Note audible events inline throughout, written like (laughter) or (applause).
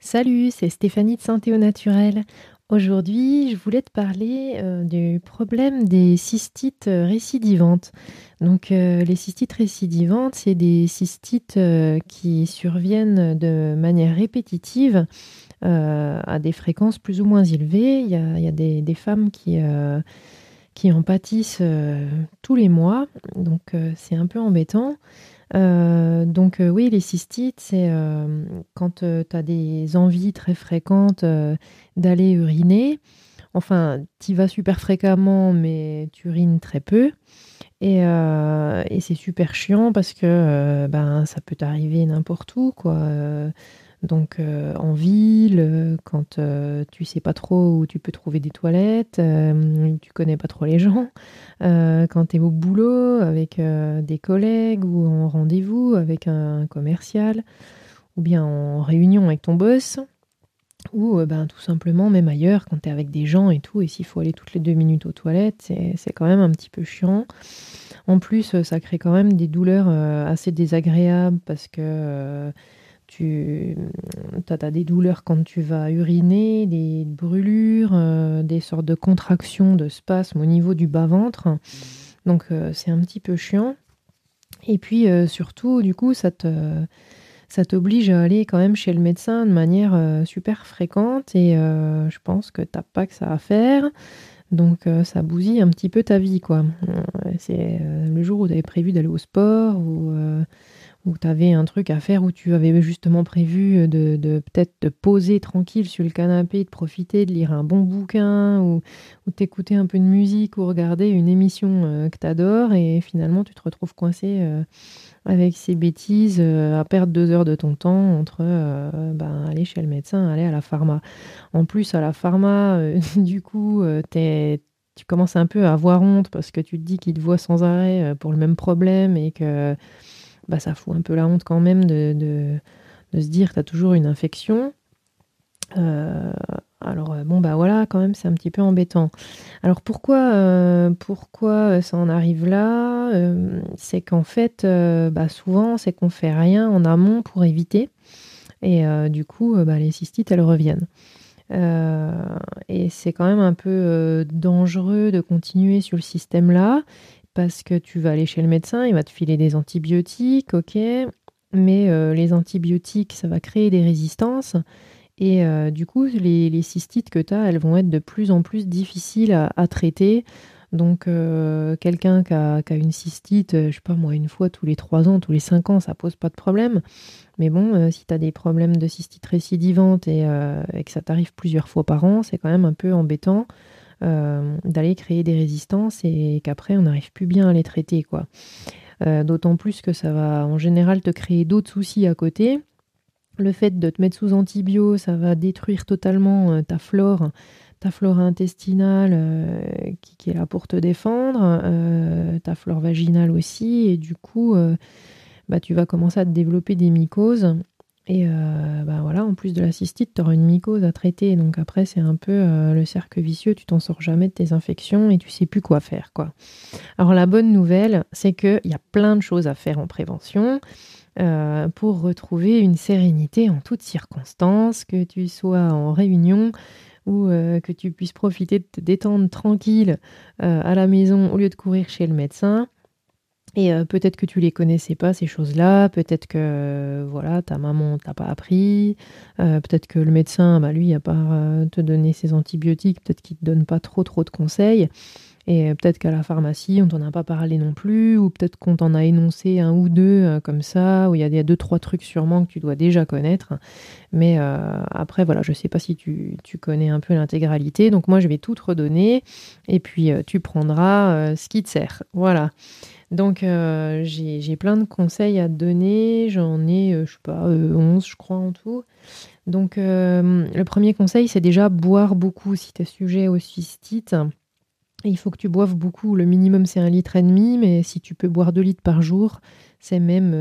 Salut, c'est Stéphanie de Santé au Naturel. Aujourd'hui, je voulais te parler euh, du problème des cystites euh, récidivantes. Donc, euh, les cystites récidivantes, c'est des cystites qui surviennent de manière répétitive à des fréquences plus ou moins élevées. Il y a, des, femmes qui, qui en pâtissent tous les mois, donc c'est un peu embêtant. Euh, donc euh, oui, les cystites, c'est euh, quand tu as des envies très fréquentes d'aller uriner. Enfin, tu vas super fréquemment, mais tu urines très peu. Et, c'est super chiant parce que ben, ça peut t'arriver n'importe où. quoi. Donc euh, en ville, euh, quand euh, tu sais pas trop où tu peux trouver des toilettes, tu connais pas trop les gens, quand tu es au boulot avec des collègues ou en rendez-vous avec un commercial, ou bien en réunion avec ton boss, ou ben, tout simplement même ailleurs quand tu es avec des gens et tout, et s'il faut aller toutes les deux minutes aux toilettes, c'est quand même un petit peu chiant. En plus, ça crée quand même des douleurs assez désagréables parce que tu as, des douleurs quand tu vas uriner, des brûlures, euh, des sortes de contractions, de spasmes au niveau du bas-ventre. Donc euh, c'est un petit peu chiant. Et puis euh, surtout, du coup, ça te ça t'oblige à aller quand même chez le médecin de manière super fréquente et je pense que t'as pas que ça à faire. Donc ça bousille un petit peu ta vie quoi. C'est le jour où tu avais prévu d'aller au sport ou où tu avais un truc à faire, où tu avais justement prévu de, peut-être te poser tranquille sur le canapé, de profiter, de lire un bon bouquin, ou, ou t'écouter un peu de musique, ou regarder une émission euh, que tu adores, et finalement tu te retrouves coincé euh, avec ces bêtises, euh, à perdre deux heures de ton temps entre ben, aller chez le médecin, aller à la pharma. En plus, à la pharma, (laughs) du coup, tu commences un peu à avoir honte parce que tu te dis qu'il te voit sans arrêt pour le même problème et que bah, ça fout un peu la honte quand même de, se dire tu as toujours une infection. Euh, alors euh, bon bah voilà quand même c'est un petit peu embêtant. Alors pourquoi euh, pourquoi ça en arrive là? C'est qu'en fait bah, souvent c'est qu'on fait rien en amont pour éviter et du coup bah, les cystites elles reviennent. et c'est quand même un peu dangereux de continuer sur le système là parce que tu vas aller chez le médecin, il va te filer des antibiotiques, ok, mais euh, les antibiotiques, ça va créer des résistances. Et euh, du coup, les, cystites que tu as, elles vont être de plus en plus difficiles à, traiter. Donc, euh, quelqu'un qui a, une cystite, je sais pas moi, une fois tous les 3 ans, tous les 5 ans, ça pose pas de problème. Mais bon, si tu as des problèmes de cystite récidivante et, et que ça t'arrive plusieurs fois par an, c'est quand même un peu embêtant. Euh, d'aller créer des résistances et qu'après on n'arrive plus bien à les traiter. quoi. Euh, d'autant plus que ça va en général te créer d'autres soucis à côté. Le fait de te mettre sous antibio, ça va détruire totalement euh, ta flore, ta flore intestinale qui, est là pour te défendre, ta flore vaginale aussi, et du coup, bah, tu vas commencer à te développer des mycoses et euh, bah voilà, en plus de la cystite, tu auras une mycose à traiter. Donc après, c'est un peu euh, le cercle vicieux, tu t'en sors jamais de tes infections et tu sais plus quoi faire. Alors la bonne nouvelle, c'est qu'il y a plein de choses à faire en prévention. Euh, pour retrouver une sérénité en toutes circonstances, que tu sois en réunion ou que tu puisses profiter de te détendre tranquille à la maison au lieu de courir chez le médecin. Et euh, peut-être que tu les connaissais pas, ces choses-là. Peut-être que euh, voilà, ta maman t'a pas appris. Euh, peut-être que le médecin, bah, lui, a pas te donné ses antibiotiques. Peut-être qu'il te donne pas trop trop de conseils. Et peut-être qu'à la pharmacie, on t'en a pas parlé non plus. Ou peut-être qu'on t'en a énoncé un ou deux comme ça, où il y, a deux, trois trucs sûrement que tu dois déjà connaître. Mais après, voilà, je sais pas si tu, tu connais un peu l'intégralité. Donc moi, je vais tout te redonner. Et puis, tu prendras ce qui te sert. Voilà. Donc euh, j'ai plein de conseils à te donner, j'en ai, euh, je sais pas, 11 euh, je crois en tout. Donc le premier conseil, c'est déjà boire beaucoup si tu es sujet au cystite. Il faut que tu boives beaucoup, le minimum c'est un litre et demi, mais si tu peux boire 2 litres par jour, c'est même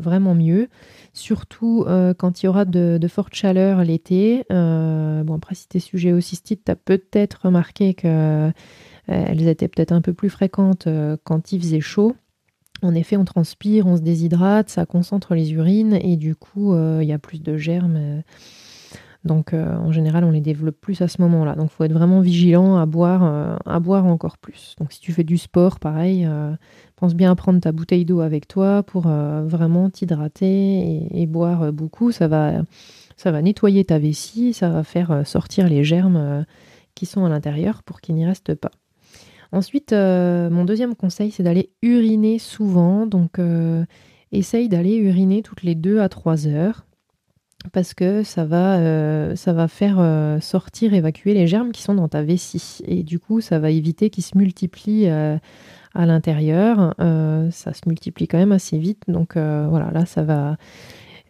vraiment mieux. Surtout quand il y aura de, de fortes chaleurs l'été. bon après si tu es sujet au cystite, tu as peut-être remarqué que euh, elles étaient peut-être un peu plus fréquentes euh, quand il faisait chaud. En effet, on transpire, on se déshydrate, ça concentre les urines et du coup, euh, il y a plus de germes Donc en général, on les développe plus à ce moment-là. Donc il faut être vraiment vigilant à boire, à boire encore plus. Donc si tu fais du sport, pareil, pense bien à prendre ta bouteille d'eau avec toi pour vraiment t'hydrater et, boire beaucoup. Ça va, ça va nettoyer ta vessie, ça va faire sortir les germes qui sont à l'intérieur pour qu'ils n'y restent pas. Ensuite, euh, mon deuxième conseil, c'est d'aller uriner souvent. Donc, euh, essaye d'aller uriner toutes les 2 à 3 heures parce que ça va, euh, ça va faire sortir, évacuer les germes qui sont dans ta vessie. Et du coup, ça va éviter qu'ils se multiplient à l'intérieur. ça se multiplie quand même assez vite. Donc voilà, là, ça va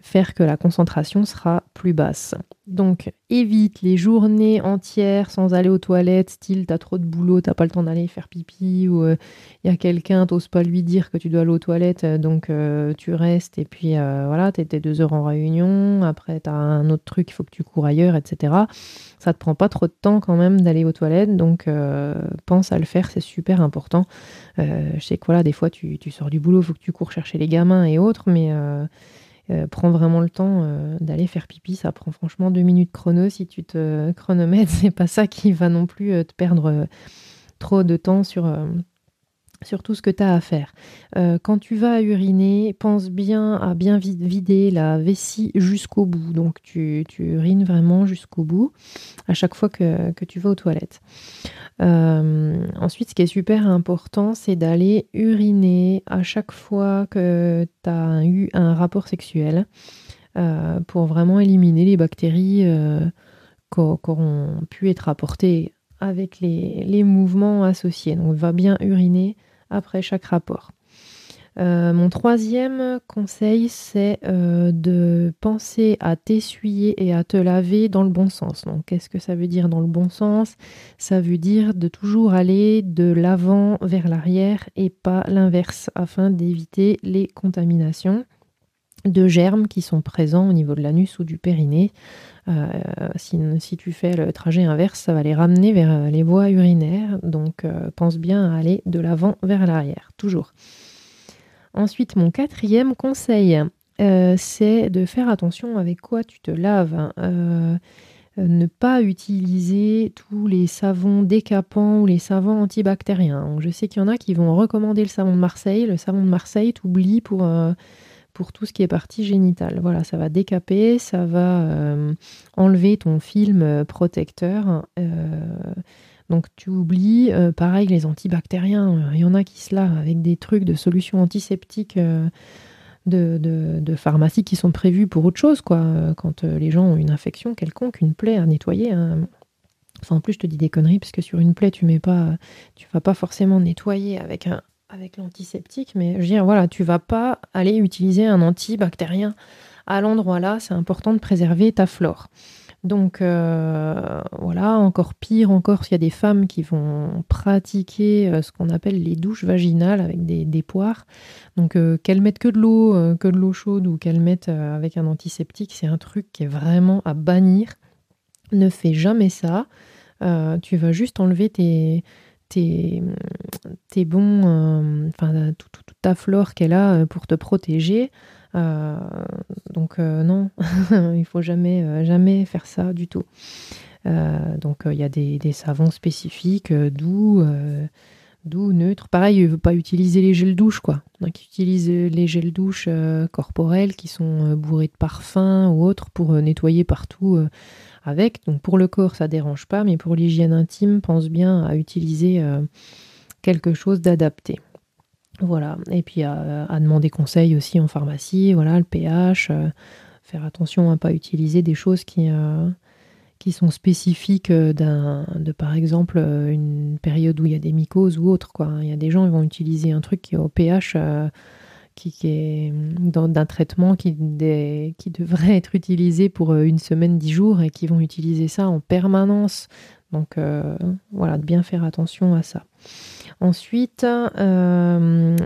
faire que la concentration sera plus basse. Donc évite les journées entières sans aller aux toilettes, style t'as trop de boulot, t'as pas le temps d'aller faire pipi, ou il euh, y a quelqu'un, t'oses pas lui dire que tu dois aller aux toilettes, euh, donc euh, tu restes, et puis voilà, t'étais deux heures en réunion, après t'as un autre truc, il faut que tu cours ailleurs, etc. Ça te prend pas trop de temps quand même d'aller aux toilettes, donc pense à le faire, c'est super important. je sais que voilà, des fois tu, tu sors du boulot, faut que tu cours chercher les gamins et autres, mais euh, prends vraiment le temps euh, d'aller faire pipi. Ça prend franchement deux minutes chrono. Si tu te chronomètres, (laughs) c'est pas ça qui va non plus euh, te perdre trop de temps sur, sur tout ce que tu as à faire. quand tu vas uriner, pense bien à bien vider la vessie jusqu'au bout. Donc tu, urines vraiment jusqu'au bout à chaque fois que, tu vas aux toilettes. Euh, ensuite, ce qui est super important, c'est d'aller uriner à chaque fois que tu as eu un rapport sexuel euh, pour vraiment éliminer les bactéries euh, qui auront pu être apportées avec les, les mouvements associés. Donc, va bien uriner après chaque rapport. Euh, mon troisième conseil, c'est euh, de penser à t'essuyer et à te laver dans le bon sens. Donc, qu'est-ce que ça veut dire dans le bon sens? Ça veut dire de toujours aller de l'avant vers l'arrière et pas l'inverse, afin d'éviter les contaminations de germes qui sont présents au niveau de l'anus ou du périnée. Euh, si, tu fais le trajet inverse, ça va les ramener vers les voies urinaires. Donc, pense bien à aller de l'avant vers l'arrière, toujours. Ensuite, mon quatrième conseil, euh, c'est de faire attention avec quoi tu te laves. Euh, ne pas utiliser tous les savons décapants ou les savons antibactériens. je sais qu'il y en a qui vont recommander le savon de Marseille. Le savon de Marseille t'oublie pour, euh, pour tout ce qui est partie génitale. Voilà, ça va décaper, ça va enlever ton film protecteur. Donc tu oublies, euh, pareil, les antibactériens. Euh, il y en a qui se lavent avec des trucs de solutions antiseptiques euh, de, pharmacie qui sont prévus pour autre chose, quoi. Quand les gens ont une infection quelconque, une plaie à nettoyer. Hein. Enfin, en plus, je te dis des conneries, parce que sur une plaie, tu mets pas, tu vas pas forcément nettoyer avec un, avec l'antiseptique, mais je veux dire, voilà, tu vas pas aller utiliser un antibactérien à l'endroit là. C'est important de préserver ta flore. Donc euh, voilà, encore pire encore s'il y a des femmes qui vont pratiquer euh, ce qu'on appelle les douches vaginales avec des, poires. Donc euh, qu'elles mettent que de l'eau, que de l'eau chaude ou qu'elles mettent avec un antiseptique, c'est un truc qui est vraiment à bannir. Ne fais jamais ça. tu vas juste enlever tes, tes, bons, enfin toute, ta flore qu'elle a pour te protéger. Euh, donc euh, non, (laughs) il faut jamais, euh, jamais faire ça du tout. donc il y a des, savons spécifiques, doux, doux, neutres. Pareil, il ne pas utiliser les gels douche, quoi. Donc, utilise les gels douche corporels qui sont bourrés de parfum ou autres pour nettoyer partout avec. Donc, pour le corps, ça dérange pas, mais pour l'hygiène intime, pense bien à utiliser quelque chose d'adapté. Voilà, et puis à, demander conseil aussi en pharmacie, voilà, le pH, euh, faire attention à ne pas utiliser des choses qui, euh, sont spécifiques euh, de par exemple une période où il y a des mycoses ou autre. Quoi. Il y a des gens qui vont utiliser un truc qui est au pH qui, est d'un traitement qui, devrait être utilisé pour une semaine, dix jours et qui vont utiliser ça en permanence. Donc voilà, de bien faire attention à ça. Ensuite, euh, euh,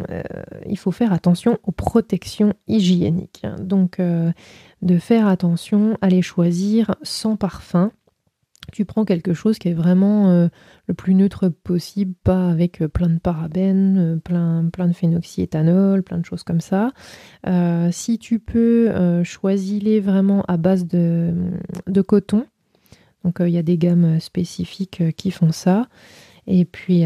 il faut faire attention aux protections hygiéniques. Donc, euh, de faire attention à les choisir sans parfum. tu prends quelque chose qui est vraiment euh, le plus neutre possible, pas avec euh, plein de parabènes, euh, plein, de phénoxyéthanol, plein de choses comme ça. si tu peux, choisis-les vraiment à base de, coton. Donc il y a des gammes spécifiques qui font ça. Et puis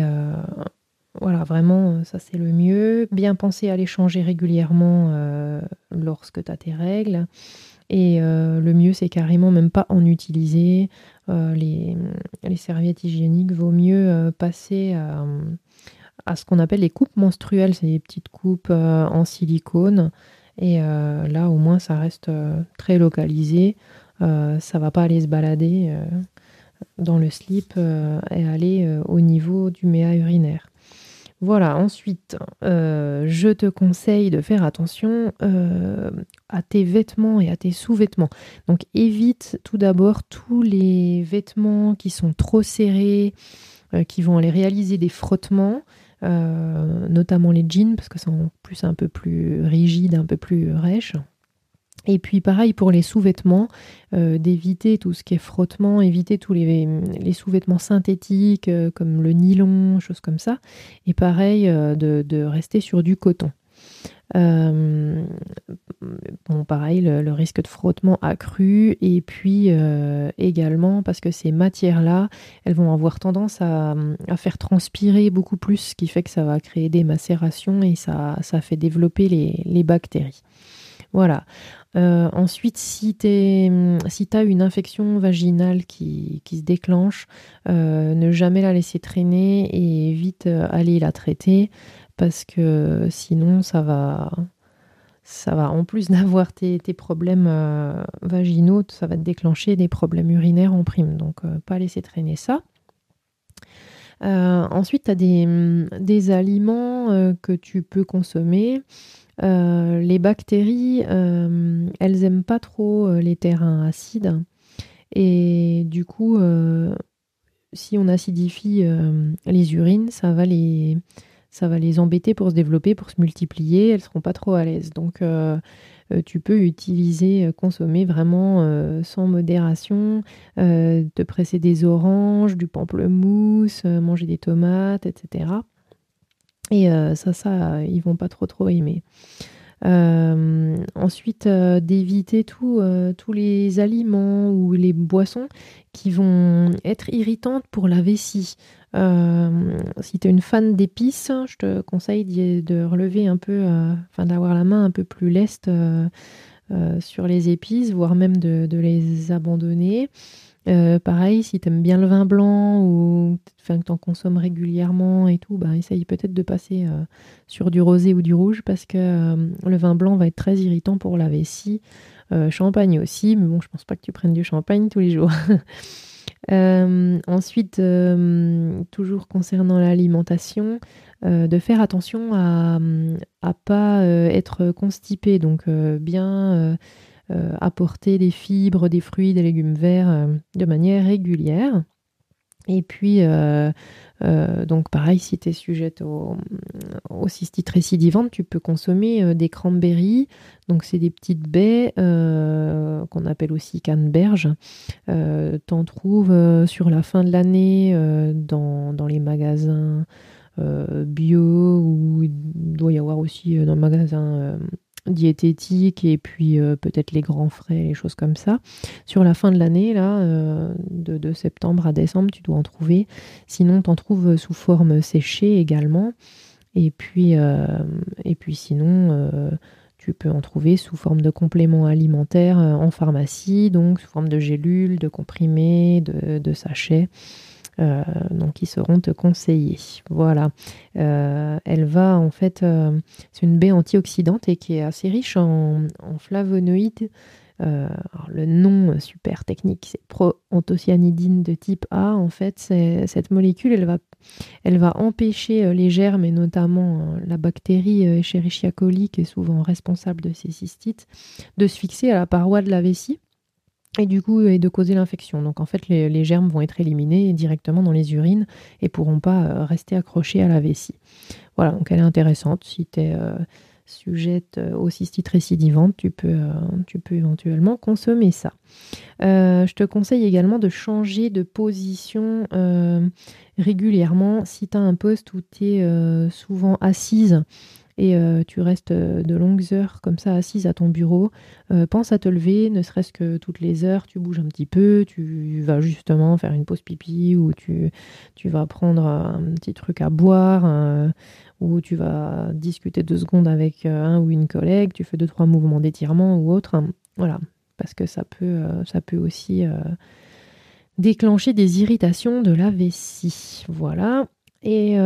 voilà, vraiment, ça c'est le mieux. Bien penser à les changer régulièrement lorsque tu as tes règles. Et le mieux, c'est carrément même pas en utiliser. Euh, les, serviettes hygiéniques, vaut mieux euh, passer à, ce qu'on appelle les coupes menstruelles. C'est des petites coupes euh, en silicone. Et là, au moins, ça reste très localisé. ça va pas aller se balader dans le slip et aller au niveau du méa urinaire. Voilà, ensuite, euh, je te conseille de faire attention euh, à tes vêtements et à tes sous-vêtements. Donc évite tout d'abord tous les vêtements qui sont trop serrés, euh, qui vont aller réaliser des frottements, notamment les jeans, parce que c'est plus un peu plus rigide, un peu plus rêche. Et puis pareil pour les sous-vêtements, euh, d'éviter tout ce qui est frottement, éviter tous les, sous-vêtements synthétiques euh, comme le nylon, choses comme ça. Et pareil euh, de, rester sur du coton. Bon, pareil, le, risque de frottement accru. Et puis également parce que ces matières-là, elles vont avoir tendance à, faire transpirer beaucoup plus, ce qui fait que ça va créer des macérations et ça, fait développer les, bactéries. Voilà. Euh, ensuite, si tu as une infection vaginale qui, se déclenche, euh, ne jamais la laisser traîner et vite euh, aller la traiter parce que sinon ça va, ça va en plus d'avoir tes, problèmes vaginaux, ça va te déclencher des problèmes urinaires en prime. Donc, pas laisser traîner ça. ensuite, tu as des, des aliments que tu peux consommer euh, les bactéries, euh, elles aiment pas trop euh, les terrains acides. Et du coup, si on acidifie les urines, ça va les, ça va les embêter pour se développer, pour se multiplier. Elles seront pas trop à l'aise. Donc, tu peux utiliser, consommer vraiment sans modération, te presser des oranges, du pamplemousse, manger des tomates, etc. Et euh, ça, ça, ils vont pas trop trop aimer. Euh, ensuite, euh, d'éviter tous les aliments ou les boissons qui vont être irritantes pour la vessie. si tu es une fan d'épices, je te conseille de relever un peu, enfin d'avoir la main un peu plus leste sur les épices, voire même de les abandonner. Euh, pareil, si tu aimes bien le vin blanc ou que tu en consommes régulièrement et tout, bah, essaye peut-être de passer euh, sur du rosé ou du rouge parce que euh, le vin blanc va être très irritant pour la vessie. champagne aussi, mais bon, je pense pas que tu prennes du champagne tous les jours. (laughs) ensuite, toujours concernant l'alimentation, de faire attention à ne pas être constipé, donc bien apporter des fibres, des fruits, des légumes verts euh, de manière régulière. Et puis, euh, donc pareil, si tu es sujette au, au, cystite récidivante, tu peux consommer des cranberries. Donc, c'est des petites baies qu'on appelle aussi canneberges. Euh, T'en trouves sur la fin de l'année dans, dans, les magasins bio ou il doit y avoir aussi dans le magasin diététique et puis euh, peut-être les grands frais, les choses comme ça. Sur la fin de l'année, là, euh, de, septembre à décembre, tu dois en trouver. Sinon, tu en trouves sous forme séchée également. Et puis, euh, et puis sinon, tu peux en trouver sous forme de compléments alimentaires en pharmacie, donc sous forme de gélules, de comprimés, de, de sachets. Euh, donc ils seront te conseiller. Voilà. Euh, elle va en fait, euh, c'est une baie antioxydante et qui est assez riche en, flavonoïdes. le nom super technique, c'est proanthocyanidine de type A. En fait, cette molécule, elle va, elle va empêcher les germes et notamment la bactérie Escherichia coli, qui est souvent responsable de ces cystites, de se fixer à la paroi de la vessie et du coup et de causer l'infection. Donc en fait les, germes vont être éliminés directement dans les urines et pourront pas euh, rester accrochés à la vessie. Voilà, donc elle est intéressante. Si tu es euh, sujette euh, aux cystites récidivantes, tu peux, tu peux éventuellement consommer ça. je te conseille également de changer de position régulièrement si tu as un poste où tu es souvent assise et euh, tu restes euh, de longues heures comme ça assise à ton bureau, euh, pense à te lever, ne serait-ce que toutes les heures, tu bouges un petit peu, tu vas justement faire une pause pipi ou tu, vas prendre un petit truc à boire ou tu vas discuter deux secondes avec un ou une collègue, tu fais deux, trois mouvements d'étirement ou autre. Voilà, parce que ça peut, ça peut aussi déclencher des irritations de la vessie. Voilà. Et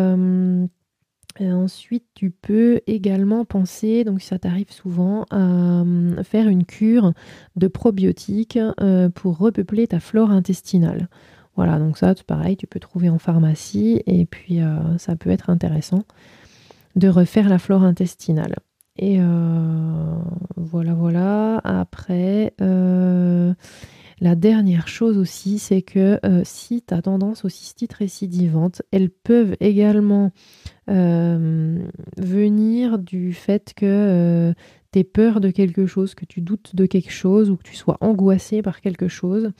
ensuite, tu peux également penser, donc ça t'arrive souvent, à euh, faire une cure de probiotiques euh, pour repeupler ta flore intestinale. Voilà, donc ça, pareil, tu peux trouver en pharmacie et puis euh, ça peut être intéressant de refaire la flore intestinale. Et voilà, voilà. Après, la dernière chose aussi, c'est que euh, si tu as tendance aux cystites récidivantes, elles peuvent également euh, venir du fait que euh, tu aies peur de quelque chose, que tu doutes de quelque chose ou que tu sois angoissé par quelque chose.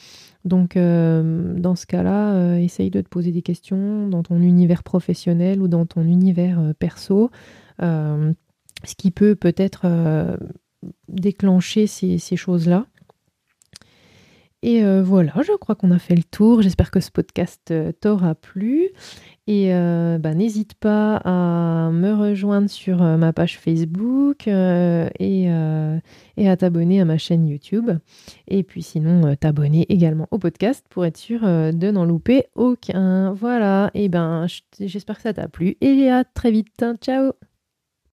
Donc dans ce cas-là, essaye de te poser des questions dans ton univers professionnel ou dans ton univers perso, ce qui peut peut-être déclencher ces choses-là. Et euh, voilà, je crois qu'on a fait le tour. J'espère que ce podcast euh, t'aura plu. Et euh, bah, n'hésite pas à me rejoindre sur ma page Facebook et, et, à t'abonner à ma chaîne YouTube. Et puis sinon, t'abonner également au podcast pour être sûr de n'en louper aucun. Voilà, et ben j'espère que ça t'a plu. Et à très vite. Ciao